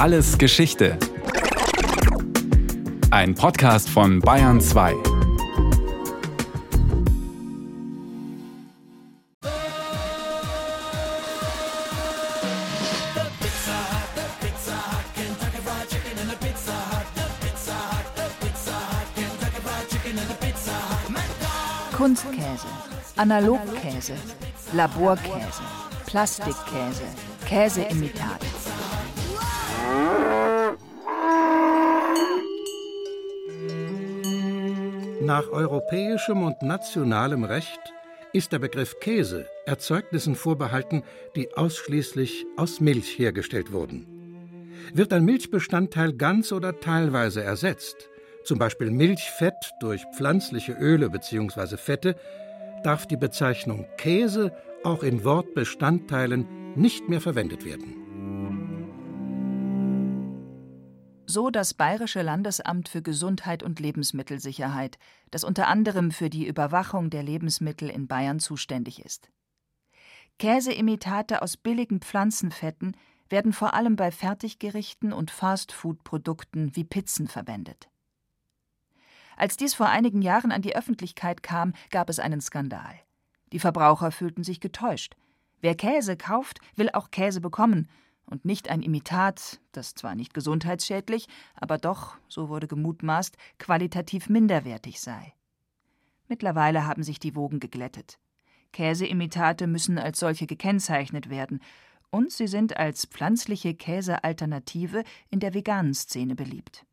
Alles Geschichte. Ein Podcast von Bayern 2. Kunstkäse, Analogkäse, Laborkäse, Plastikkäse, Käseimitat. Nach europäischem und nationalem Recht ist der Begriff Käse Erzeugnissen vorbehalten, die ausschließlich aus Milch hergestellt wurden. Wird ein Milchbestandteil ganz oder teilweise ersetzt, zum Beispiel Milchfett durch pflanzliche Öle bzw. Fette, darf die Bezeichnung Käse auch in Wortbestandteilen nicht mehr verwendet werden. So das Bayerische Landesamt für Gesundheit und Lebensmittelsicherheit, das unter anderem für die Überwachung der Lebensmittel in Bayern zuständig ist. Käseimitate aus billigen Pflanzenfetten werden vor allem bei Fertiggerichten und Fastfood-Produkten wie Pizzen verwendet. Als dies vor einigen Jahren an die Öffentlichkeit kam, gab es einen Skandal. Die Verbraucher fühlten sich getäuscht. Wer Käse kauft, will auch Käse bekommen und nicht ein Imitat, das zwar nicht gesundheitsschädlich, aber doch, so wurde gemutmaßt, qualitativ minderwertig sei. Mittlerweile haben sich die Wogen geglättet. Käseimitate müssen als solche gekennzeichnet werden, und sie sind als pflanzliche Käsealternative in der veganen Szene beliebt.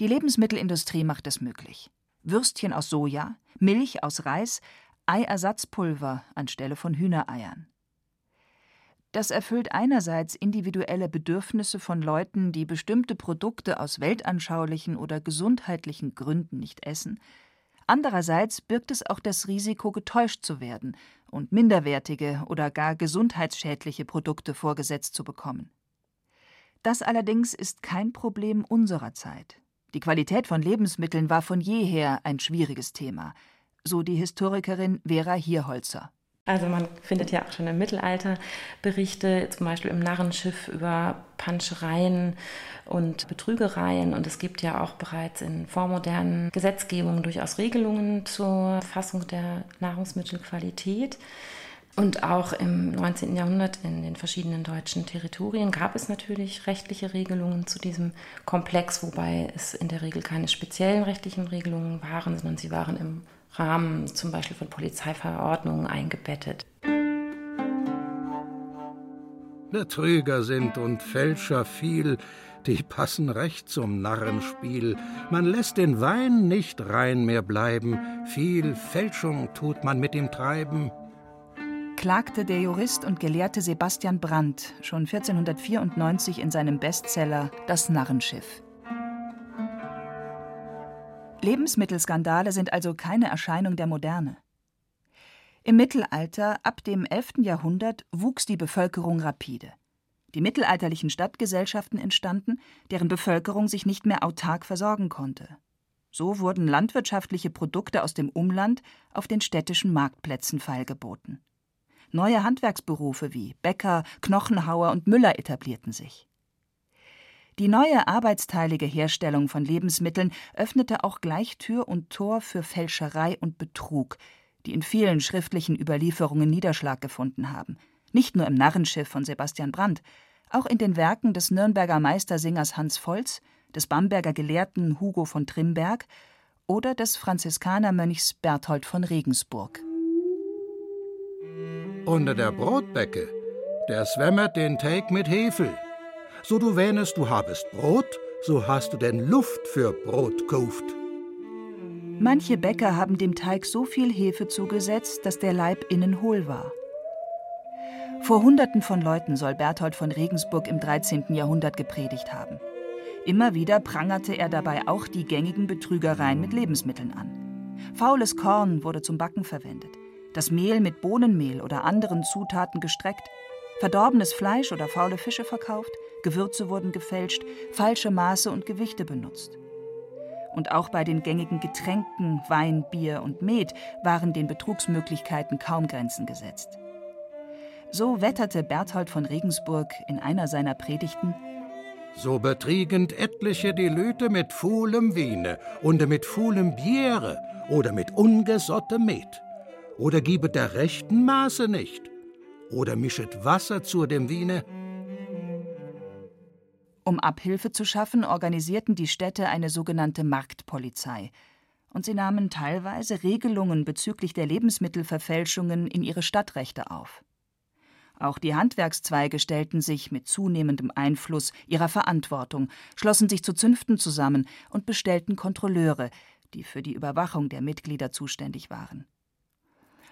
Die Lebensmittelindustrie macht es möglich. Würstchen aus Soja, Milch aus Reis, Eiersatzpulver anstelle von Hühnereiern. Das erfüllt einerseits individuelle Bedürfnisse von Leuten, die bestimmte Produkte aus weltanschaulichen oder gesundheitlichen Gründen nicht essen, andererseits birgt es auch das Risiko, getäuscht zu werden und minderwertige oder gar gesundheitsschädliche Produkte vorgesetzt zu bekommen. Das allerdings ist kein Problem unserer Zeit. Die Qualität von Lebensmitteln war von jeher ein schwieriges Thema, so die Historikerin Vera Hierholzer. Also man findet ja auch schon im Mittelalter Berichte, zum Beispiel im Narrenschiff über Panschereien und Betrügereien. Und es gibt ja auch bereits in vormodernen Gesetzgebungen durchaus Regelungen zur Fassung der Nahrungsmittelqualität. Und auch im 19. Jahrhundert in den verschiedenen deutschen Territorien gab es natürlich rechtliche Regelungen zu diesem Komplex, wobei es in der Regel keine speziellen rechtlichen Regelungen waren, sondern sie waren im Rahmen zum Beispiel von Polizeiverordnungen eingebettet. Betrüger sind und Fälscher viel, die passen recht zum Narrenspiel. Man lässt den Wein nicht rein mehr bleiben, viel Fälschung tut man mit ihm treiben klagte der Jurist und Gelehrte Sebastian Brandt schon 1494 in seinem Bestseller Das Narrenschiff. Lebensmittelskandale sind also keine Erscheinung der Moderne. Im Mittelalter, ab dem 11. Jahrhundert, wuchs die Bevölkerung rapide. Die mittelalterlichen Stadtgesellschaften entstanden, deren Bevölkerung sich nicht mehr autark versorgen konnte. So wurden landwirtschaftliche Produkte aus dem Umland auf den städtischen Marktplätzen feilgeboten. Neue Handwerksberufe wie Bäcker, Knochenhauer und Müller etablierten sich. Die neue arbeitsteilige Herstellung von Lebensmitteln öffnete auch gleich Tür und Tor für Fälscherei und Betrug, die in vielen schriftlichen Überlieferungen Niederschlag gefunden haben. Nicht nur im Narrenschiff von Sebastian Brandt, auch in den Werken des Nürnberger Meistersingers Hans Volz, des Bamberger Gelehrten Hugo von Trimberg oder des Franziskanermönchs Berthold von Regensburg. Unter der Brotbecke, der swämmert den Teig mit Hefel. So du wähnest, du habest Brot, so hast du denn Luft für Brot kauft. Manche Bäcker haben dem Teig so viel Hefe zugesetzt, dass der Leib innen hohl war. Vor Hunderten von Leuten soll Berthold von Regensburg im 13. Jahrhundert gepredigt haben. Immer wieder prangerte er dabei auch die gängigen Betrügereien mit Lebensmitteln an. Faules Korn wurde zum Backen verwendet das Mehl mit Bohnenmehl oder anderen Zutaten gestreckt, verdorbenes Fleisch oder faule Fische verkauft, Gewürze wurden gefälscht, falsche Maße und Gewichte benutzt. Und auch bei den gängigen Getränken Wein, Bier und Met waren den Betrugsmöglichkeiten kaum Grenzen gesetzt. So wetterte Berthold von Regensburg in einer seiner Predigten So betriegend etliche die Lüte mit fuhlem Wiene und mit fuhlem Biere oder mit ungesotte Met. Oder gibet der rechten Maße nicht. Oder mischet Wasser zu dem Wiene. Um Abhilfe zu schaffen, organisierten die Städte eine sogenannte Marktpolizei. Und sie nahmen teilweise Regelungen bezüglich der Lebensmittelverfälschungen in ihre Stadtrechte auf. Auch die Handwerkszweige stellten sich mit zunehmendem Einfluss ihrer Verantwortung, schlossen sich zu Zünften zusammen und bestellten Kontrolleure, die für die Überwachung der Mitglieder zuständig waren.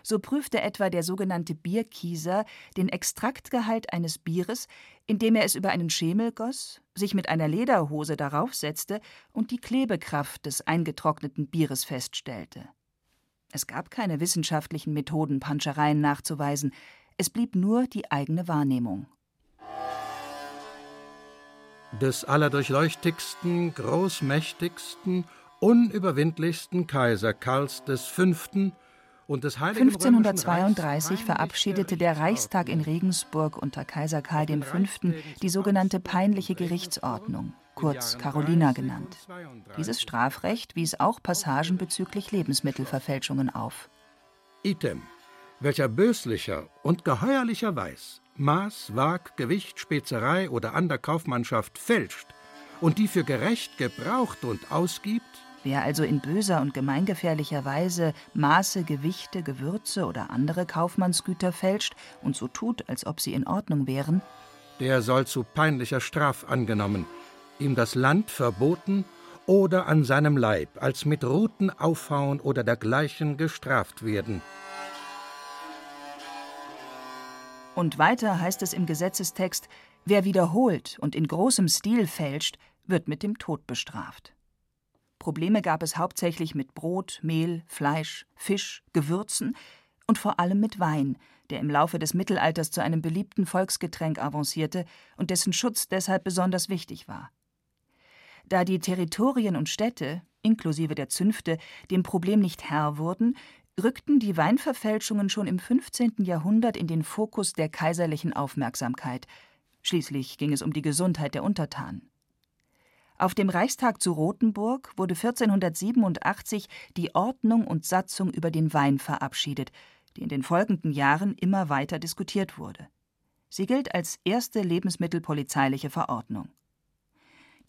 So prüfte etwa der sogenannte Bierkieser den Extraktgehalt eines Bieres, indem er es über einen Schemel goss, sich mit einer Lederhose darauf setzte und die Klebekraft des eingetrockneten Bieres feststellte. Es gab keine wissenschaftlichen Methoden, Panschereien nachzuweisen, es blieb nur die eigene Wahrnehmung. Des allerdurchleuchtigsten, großmächtigsten, unüberwindlichsten Kaiser Karls V. und des Heiligen 1532 verabschiedete der Reichstag in Regensburg unter Kaiser Karl V. die sogenannte peinliche Gerichtsordnung, kurz Carolina genannt. Dieses Strafrecht wies auch Passagen bezüglich Lebensmittelverfälschungen auf. Item welcher böslicher und geheuerlicher Weiß Maß, Waag, Gewicht, Spezerei oder ander Kaufmannschaft fälscht und die für gerecht gebraucht und ausgibt, Wer also in böser und gemeingefährlicher Weise Maße, Gewichte, Gewürze oder andere Kaufmannsgüter fälscht und so tut, als ob sie in Ordnung wären, der soll zu peinlicher Straf angenommen, ihm das Land verboten oder an seinem Leib als mit Ruten aufhauen oder dergleichen gestraft werden. Und weiter heißt es im Gesetzestext, wer wiederholt und in großem Stil fälscht, wird mit dem Tod bestraft. Probleme gab es hauptsächlich mit Brot, Mehl, Fleisch, Fisch, Gewürzen und vor allem mit Wein, der im Laufe des Mittelalters zu einem beliebten Volksgetränk avancierte und dessen Schutz deshalb besonders wichtig war. Da die Territorien und Städte, inklusive der Zünfte, dem Problem nicht Herr wurden, rückten die Weinverfälschungen schon im 15. Jahrhundert in den Fokus der kaiserlichen Aufmerksamkeit. Schließlich ging es um die Gesundheit der Untertanen. Auf dem Reichstag zu Rothenburg wurde 1487 die Ordnung und Satzung über den Wein verabschiedet, die in den folgenden Jahren immer weiter diskutiert wurde. Sie gilt als erste lebensmittelpolizeiliche Verordnung.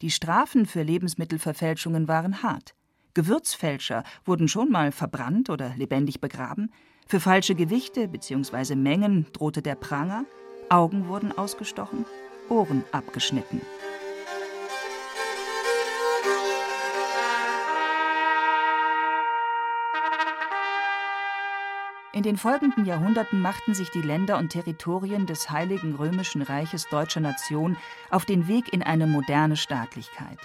Die Strafen für Lebensmittelverfälschungen waren hart. Gewürzfälscher wurden schon mal verbrannt oder lebendig begraben, für falsche Gewichte bzw. Mengen drohte der Pranger, Augen wurden ausgestochen, Ohren abgeschnitten. In den folgenden Jahrhunderten machten sich die Länder und Territorien des Heiligen Römischen Reiches deutscher Nation auf den Weg in eine moderne Staatlichkeit.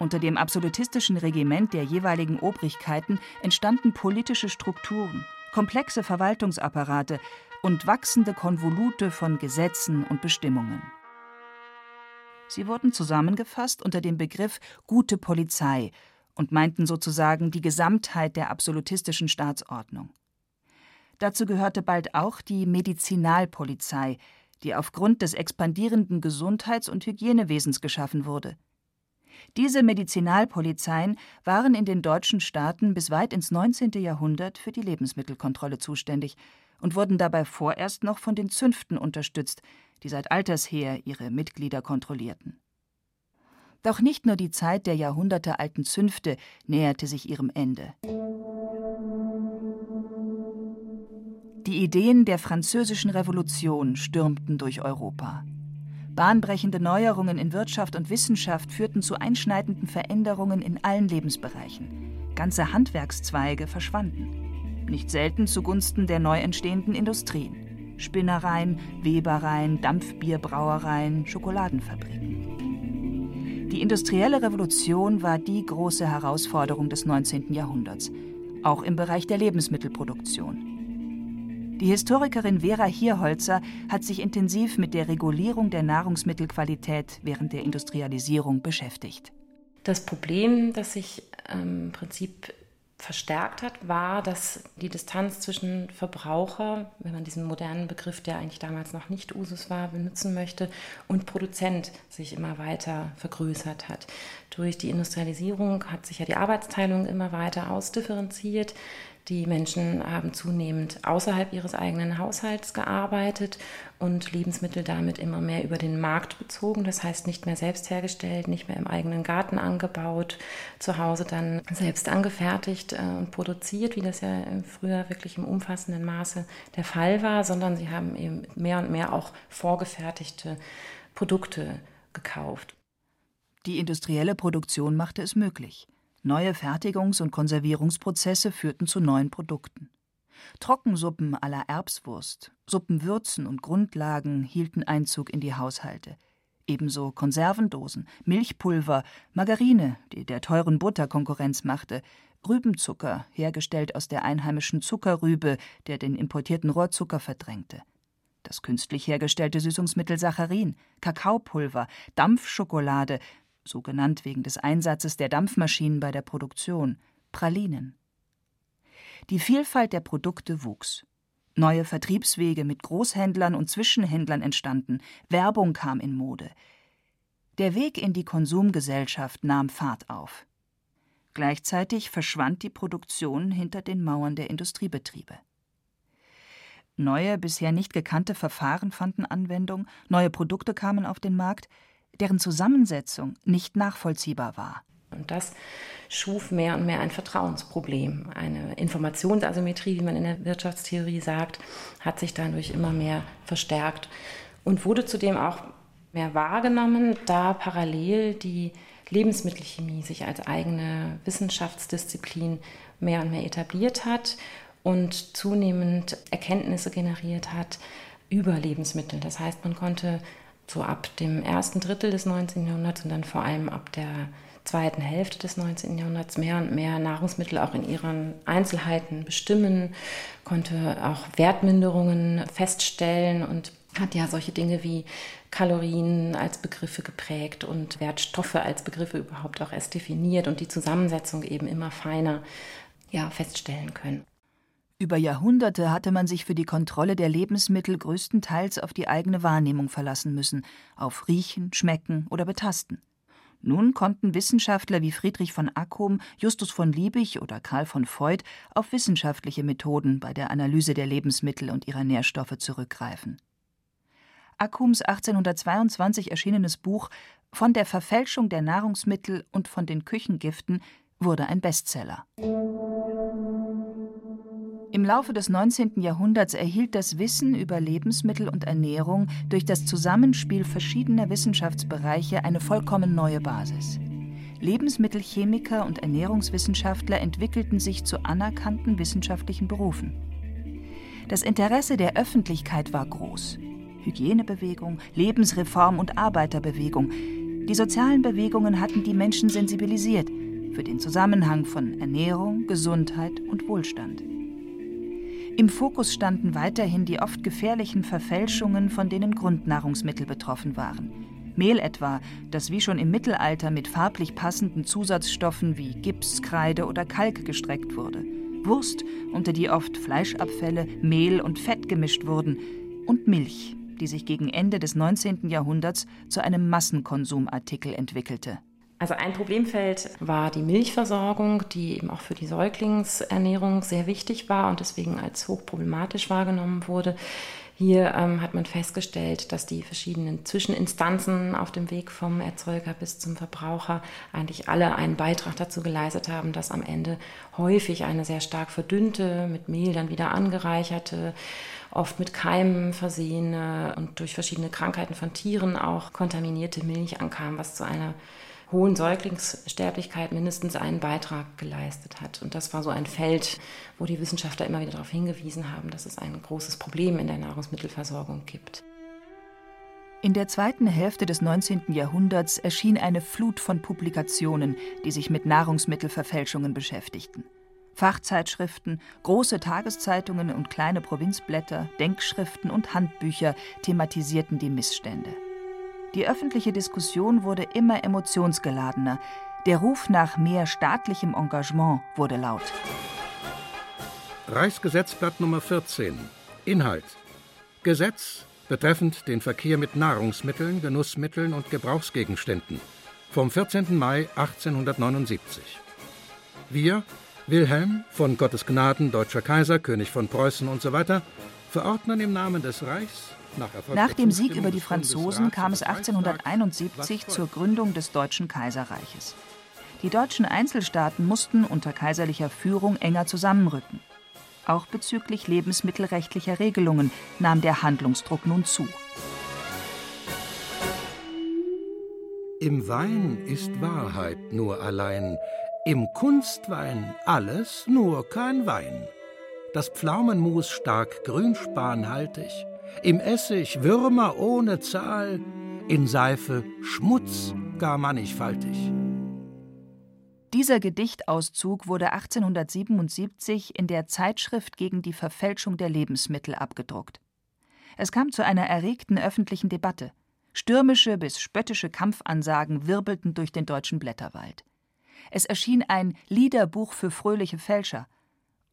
Unter dem absolutistischen Regiment der jeweiligen Obrigkeiten entstanden politische Strukturen, komplexe Verwaltungsapparate und wachsende Konvolute von Gesetzen und Bestimmungen. Sie wurden zusammengefasst unter dem Begriff gute Polizei und meinten sozusagen die Gesamtheit der absolutistischen Staatsordnung. Dazu gehörte bald auch die Medizinalpolizei, die aufgrund des expandierenden Gesundheits- und Hygienewesens geschaffen wurde. Diese Medizinalpolizeien waren in den deutschen Staaten bis weit ins 19. Jahrhundert für die Lebensmittelkontrolle zuständig und wurden dabei vorerst noch von den Zünften unterstützt, die seit alters her ihre Mitglieder kontrollierten. Doch nicht nur die Zeit der jahrhundertealten Zünfte näherte sich ihrem Ende. Die Ideen der Französischen Revolution stürmten durch Europa. Bahnbrechende Neuerungen in Wirtschaft und Wissenschaft führten zu einschneidenden Veränderungen in allen Lebensbereichen. Ganze Handwerkszweige verschwanden. Nicht selten zugunsten der neu entstehenden Industrien. Spinnereien, Webereien, Dampfbierbrauereien, Schokoladenfabriken. Die industrielle Revolution war die große Herausforderung des 19. Jahrhunderts, auch im Bereich der Lebensmittelproduktion. Die Historikerin Vera Hierholzer hat sich intensiv mit der Regulierung der Nahrungsmittelqualität während der Industrialisierung beschäftigt. Das Problem, das sich ähm, im Prinzip verstärkt hat, war, dass die Distanz zwischen Verbraucher, wenn man diesen modernen Begriff, der eigentlich damals noch nicht Usus war, benutzen möchte, und Produzent sich immer weiter vergrößert hat. Durch die Industrialisierung hat sich ja die Arbeitsteilung immer weiter ausdifferenziert. Die Menschen haben zunehmend außerhalb ihres eigenen Haushalts gearbeitet und Lebensmittel damit immer mehr über den Markt bezogen. Das heißt nicht mehr selbst hergestellt, nicht mehr im eigenen Garten angebaut, zu Hause dann selbst angefertigt äh, und produziert, wie das ja früher wirklich im umfassenden Maße der Fall war, sondern sie haben eben mehr und mehr auch vorgefertigte Produkte gekauft. Die industrielle Produktion machte es möglich. Neue Fertigungs- und Konservierungsprozesse führten zu neuen Produkten. Trockensuppen aller Erbswurst, Suppenwürzen und Grundlagen hielten Einzug in die Haushalte. Ebenso Konservendosen, Milchpulver, Margarine, die der teuren Butter Konkurrenz machte, Rübenzucker, hergestellt aus der einheimischen Zuckerrübe, der den importierten Rohrzucker verdrängte. Das künstlich hergestellte Süßungsmittel Saccharin, Kakaopulver, Dampfschokolade, so genannt wegen des Einsatzes der Dampfmaschinen bei der Produktion, Pralinen. Die Vielfalt der Produkte wuchs. Neue Vertriebswege mit Großhändlern und Zwischenhändlern entstanden, Werbung kam in Mode. Der Weg in die Konsumgesellschaft nahm Fahrt auf. Gleichzeitig verschwand die Produktion hinter den Mauern der Industriebetriebe. Neue, bisher nicht gekannte Verfahren fanden Anwendung, neue Produkte kamen auf den Markt, deren Zusammensetzung nicht nachvollziehbar war. Und das schuf mehr und mehr ein Vertrauensproblem. Eine Informationsasymmetrie, wie man in der Wirtschaftstheorie sagt, hat sich dadurch immer mehr verstärkt und wurde zudem auch mehr wahrgenommen, da parallel die Lebensmittelchemie sich als eigene Wissenschaftsdisziplin mehr und mehr etabliert hat und zunehmend Erkenntnisse generiert hat über Lebensmittel. Das heißt, man konnte so ab dem ersten Drittel des 19. Jahrhunderts und dann vor allem ab der zweiten Hälfte des 19. Jahrhunderts mehr und mehr Nahrungsmittel auch in ihren Einzelheiten bestimmen, konnte auch Wertminderungen feststellen und hat ja solche Dinge wie Kalorien als Begriffe geprägt und Wertstoffe als Begriffe überhaupt auch erst definiert und die Zusammensetzung eben immer feiner ja, feststellen können. Über Jahrhunderte hatte man sich für die Kontrolle der Lebensmittel größtenteils auf die eigene Wahrnehmung verlassen müssen, auf Riechen, Schmecken oder Betasten. Nun konnten Wissenschaftler wie Friedrich von Accum, Justus von Liebig oder Karl von Voigt auf wissenschaftliche Methoden bei der Analyse der Lebensmittel und ihrer Nährstoffe zurückgreifen. Accums 1822 erschienenes Buch Von der Verfälschung der Nahrungsmittel und von den Küchengiften wurde ein Bestseller. Im Laufe des 19. Jahrhunderts erhielt das Wissen über Lebensmittel und Ernährung durch das Zusammenspiel verschiedener Wissenschaftsbereiche eine vollkommen neue Basis. Lebensmittelchemiker und Ernährungswissenschaftler entwickelten sich zu anerkannten wissenschaftlichen Berufen. Das Interesse der Öffentlichkeit war groß. Hygienebewegung, Lebensreform und Arbeiterbewegung. Die sozialen Bewegungen hatten die Menschen sensibilisiert für den Zusammenhang von Ernährung, Gesundheit und Wohlstand. Im Fokus standen weiterhin die oft gefährlichen Verfälschungen, von denen Grundnahrungsmittel betroffen waren. Mehl etwa, das wie schon im Mittelalter mit farblich passenden Zusatzstoffen wie Gips, Kreide oder Kalk gestreckt wurde. Wurst, unter die oft Fleischabfälle, Mehl und Fett gemischt wurden. Und Milch, die sich gegen Ende des 19. Jahrhunderts zu einem Massenkonsumartikel entwickelte. Also ein Problemfeld war die Milchversorgung, die eben auch für die Säuglingsernährung sehr wichtig war und deswegen als hochproblematisch wahrgenommen wurde. Hier ähm, hat man festgestellt, dass die verschiedenen Zwischeninstanzen auf dem Weg vom Erzeuger bis zum Verbraucher eigentlich alle einen Beitrag dazu geleistet haben, dass am Ende häufig eine sehr stark verdünnte, mit Mehl dann wieder angereicherte, oft mit Keimen versehene und durch verschiedene Krankheiten von Tieren auch kontaminierte Milch ankam, was zu einer hohen Säuglingssterblichkeit mindestens einen Beitrag geleistet hat. Und das war so ein Feld, wo die Wissenschaftler immer wieder darauf hingewiesen haben, dass es ein großes Problem in der Nahrungsmittelversorgung gibt. In der zweiten Hälfte des 19. Jahrhunderts erschien eine Flut von Publikationen, die sich mit Nahrungsmittelverfälschungen beschäftigten. Fachzeitschriften, große Tageszeitungen und kleine Provinzblätter, Denkschriften und Handbücher thematisierten die Missstände. Die öffentliche Diskussion wurde immer emotionsgeladener. Der Ruf nach mehr staatlichem Engagement wurde laut. Reichsgesetzblatt Nummer 14. Inhalt. Gesetz betreffend den Verkehr mit Nahrungsmitteln, Genussmitteln und Gebrauchsgegenständen vom 14. Mai 1879. Wir, Wilhelm von Gottes Gnaden, deutscher Kaiser, König von Preußen usw., so verordnen im Namen des Reichs nach, dem Sieg über die Franzosen kam es 1871 zur Gründung des Deutschen Kaiserreiches. Die deutschen Einzelstaaten mussten unter kaiserlicher Führung enger zusammenrücken. Auch bezüglich lebensmittelrechtlicher Regelungen nahm der Handlungsdruck nun zu. Im Wein ist Wahrheit nur allein, im Kunstwein alles, nur kein Wein. Das Pflaumenmus stark grünspanhaltig, im Essig Würmer ohne Zahl, in Seife Schmutz gar mannigfaltig. Dieser Gedichtauszug wurde 1877 in der Zeitschrift gegen die Verfälschung der Lebensmittel abgedruckt. Es kam zu einer erregten öffentlichen Debatte. Stürmische bis spöttische Kampfansagen wirbelten durch den deutschen Blätterwald. Es erschien ein Liederbuch für fröhliche Fälscher.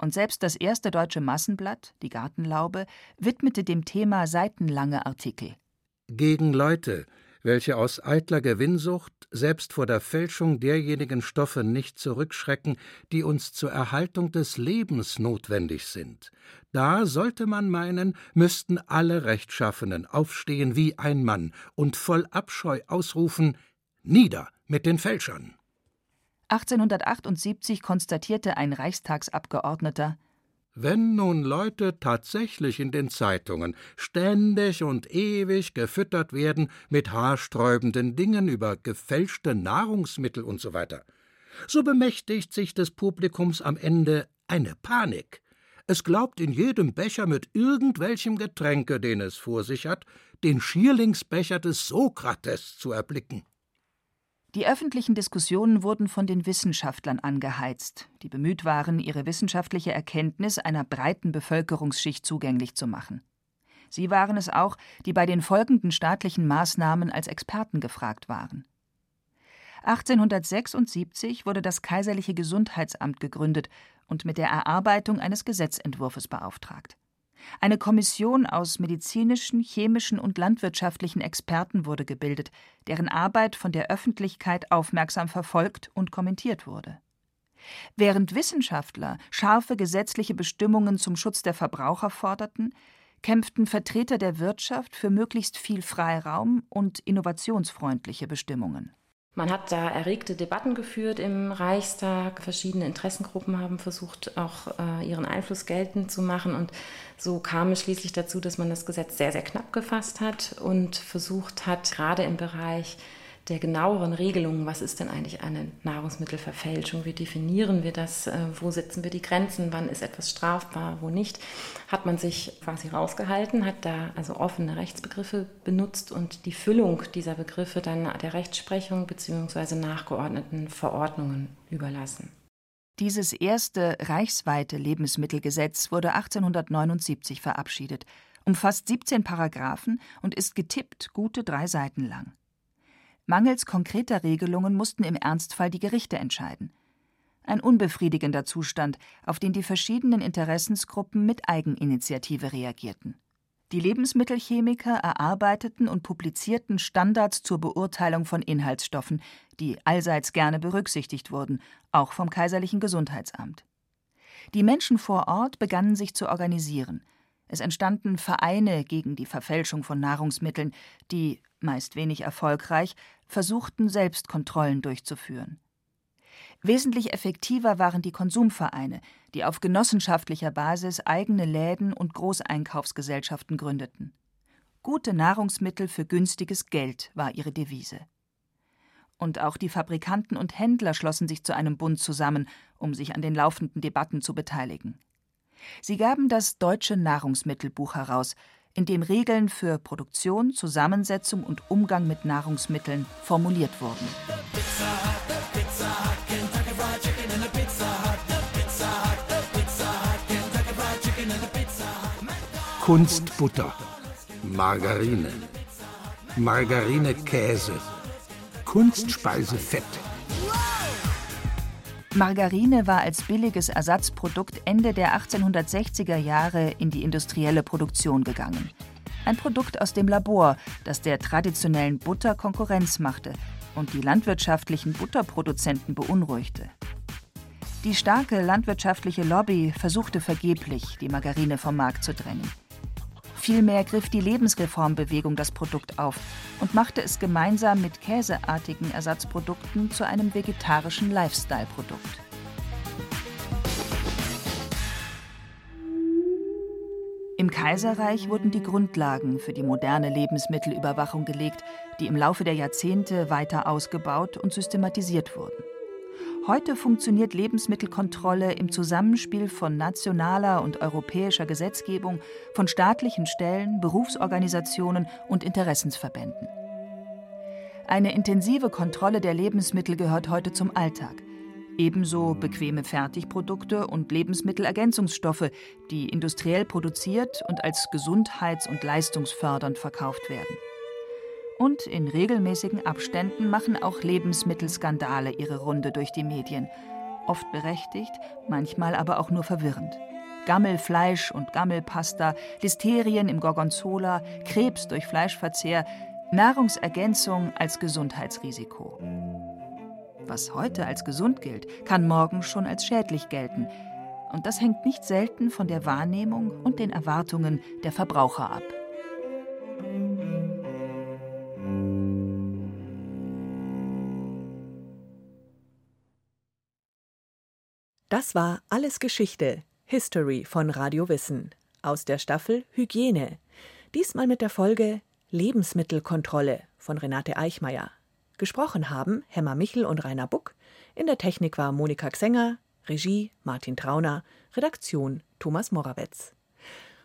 Und selbst das erste deutsche Massenblatt, die Gartenlaube, widmete dem Thema seitenlange Artikel. Gegen Leute, welche aus eitler Gewinnsucht selbst vor der Fälschung derjenigen Stoffe nicht zurückschrecken, die uns zur Erhaltung des Lebens notwendig sind. Da sollte man meinen, müssten alle Rechtschaffenen aufstehen wie ein Mann und voll Abscheu ausrufen Nieder mit den Fälschern. 1878 konstatierte ein Reichstagsabgeordneter wenn nun Leute tatsächlich in den Zeitungen ständig und ewig gefüttert werden mit haarsträubenden Dingen über gefälschte Nahrungsmittel usw., so, so bemächtigt sich des Publikums am Ende eine Panik. Es glaubt in jedem Becher mit irgendwelchem Getränke, den es vor sich hat, den Schierlingsbecher des Sokrates zu erblicken. Die öffentlichen Diskussionen wurden von den Wissenschaftlern angeheizt, die bemüht waren, ihre wissenschaftliche Erkenntnis einer breiten Bevölkerungsschicht zugänglich zu machen. Sie waren es auch, die bei den folgenden staatlichen Maßnahmen als Experten gefragt waren. 1876 wurde das Kaiserliche Gesundheitsamt gegründet und mit der Erarbeitung eines Gesetzentwurfs beauftragt. Eine Kommission aus medizinischen, chemischen und landwirtschaftlichen Experten wurde gebildet, deren Arbeit von der Öffentlichkeit aufmerksam verfolgt und kommentiert wurde. Während Wissenschaftler scharfe gesetzliche Bestimmungen zum Schutz der Verbraucher forderten, kämpften Vertreter der Wirtschaft für möglichst viel Freiraum und innovationsfreundliche Bestimmungen. Man hat da erregte Debatten geführt im Reichstag. Verschiedene Interessengruppen haben versucht, auch äh, ihren Einfluss geltend zu machen. Und so kam es schließlich dazu, dass man das Gesetz sehr, sehr knapp gefasst hat und versucht hat, gerade im Bereich der genaueren Regelungen, was ist denn eigentlich eine Nahrungsmittelverfälschung, wie definieren wir das, äh, wo setzen wir die Grenzen, wann ist etwas strafbar, wo nicht, hat man sich quasi rausgehalten, hat da also offene Rechtsbegriffe benutzt und die Füllung dieser Begriffe dann der Rechtsprechung bzw. nachgeordneten Verordnungen überlassen. Dieses erste reichsweite Lebensmittelgesetz wurde 1879 verabschiedet, umfasst 17 Paragraphen und ist getippt gute drei Seiten lang. Mangels konkreter Regelungen mussten im Ernstfall die Gerichte entscheiden. Ein unbefriedigender Zustand, auf den die verschiedenen Interessensgruppen mit Eigeninitiative reagierten. Die Lebensmittelchemiker erarbeiteten und publizierten Standards zur Beurteilung von Inhaltsstoffen, die allseits gerne berücksichtigt wurden, auch vom Kaiserlichen Gesundheitsamt. Die Menschen vor Ort begannen sich zu organisieren. Es entstanden Vereine gegen die Verfälschung von Nahrungsmitteln, die, meist wenig erfolgreich, versuchten, Selbstkontrollen durchzuführen. Wesentlich effektiver waren die Konsumvereine, die auf genossenschaftlicher Basis eigene Läden und Großeinkaufsgesellschaften gründeten. Gute Nahrungsmittel für günstiges Geld war ihre Devise. Und auch die Fabrikanten und Händler schlossen sich zu einem Bund zusammen, um sich an den laufenden Debatten zu beteiligen. Sie gaben das Deutsche Nahrungsmittelbuch heraus, in dem Regeln für Produktion, Zusammensetzung und Umgang mit Nahrungsmitteln formuliert wurden. Kunstbutter, Margarine, Margarine Käse, Kunstspeisefett. Margarine war als billiges Ersatzprodukt Ende der 1860er Jahre in die industrielle Produktion gegangen. Ein Produkt aus dem Labor, das der traditionellen Butter Konkurrenz machte und die landwirtschaftlichen Butterproduzenten beunruhigte. Die starke landwirtschaftliche Lobby versuchte vergeblich, die Margarine vom Markt zu drängen. Vielmehr griff die Lebensreformbewegung das Produkt auf und machte es gemeinsam mit käseartigen Ersatzprodukten zu einem vegetarischen Lifestyle-Produkt. Im Kaiserreich wurden die Grundlagen für die moderne Lebensmittelüberwachung gelegt, die im Laufe der Jahrzehnte weiter ausgebaut und systematisiert wurden. Heute funktioniert Lebensmittelkontrolle im Zusammenspiel von nationaler und europäischer Gesetzgebung, von staatlichen Stellen, Berufsorganisationen und Interessensverbänden. Eine intensive Kontrolle der Lebensmittel gehört heute zum Alltag. Ebenso bequeme Fertigprodukte und Lebensmittelergänzungsstoffe, die industriell produziert und als gesundheits- und leistungsfördernd verkauft werden. Und in regelmäßigen Abständen machen auch Lebensmittelskandale ihre Runde durch die Medien. Oft berechtigt, manchmal aber auch nur verwirrend. Gammelfleisch und Gammelpasta, Listerien im Gorgonzola, Krebs durch Fleischverzehr, Nahrungsergänzung als Gesundheitsrisiko. Was heute als gesund gilt, kann morgen schon als schädlich gelten. Und das hängt nicht selten von der Wahrnehmung und den Erwartungen der Verbraucher ab. Das war Alles Geschichte, History von Radio Wissen aus der Staffel Hygiene. Diesmal mit der Folge Lebensmittelkontrolle von Renate Eichmeier. Gesprochen haben Hemmer Michel und Rainer Buck. In der Technik war Monika Xenger, Regie Martin Trauner, Redaktion Thomas Morawetz.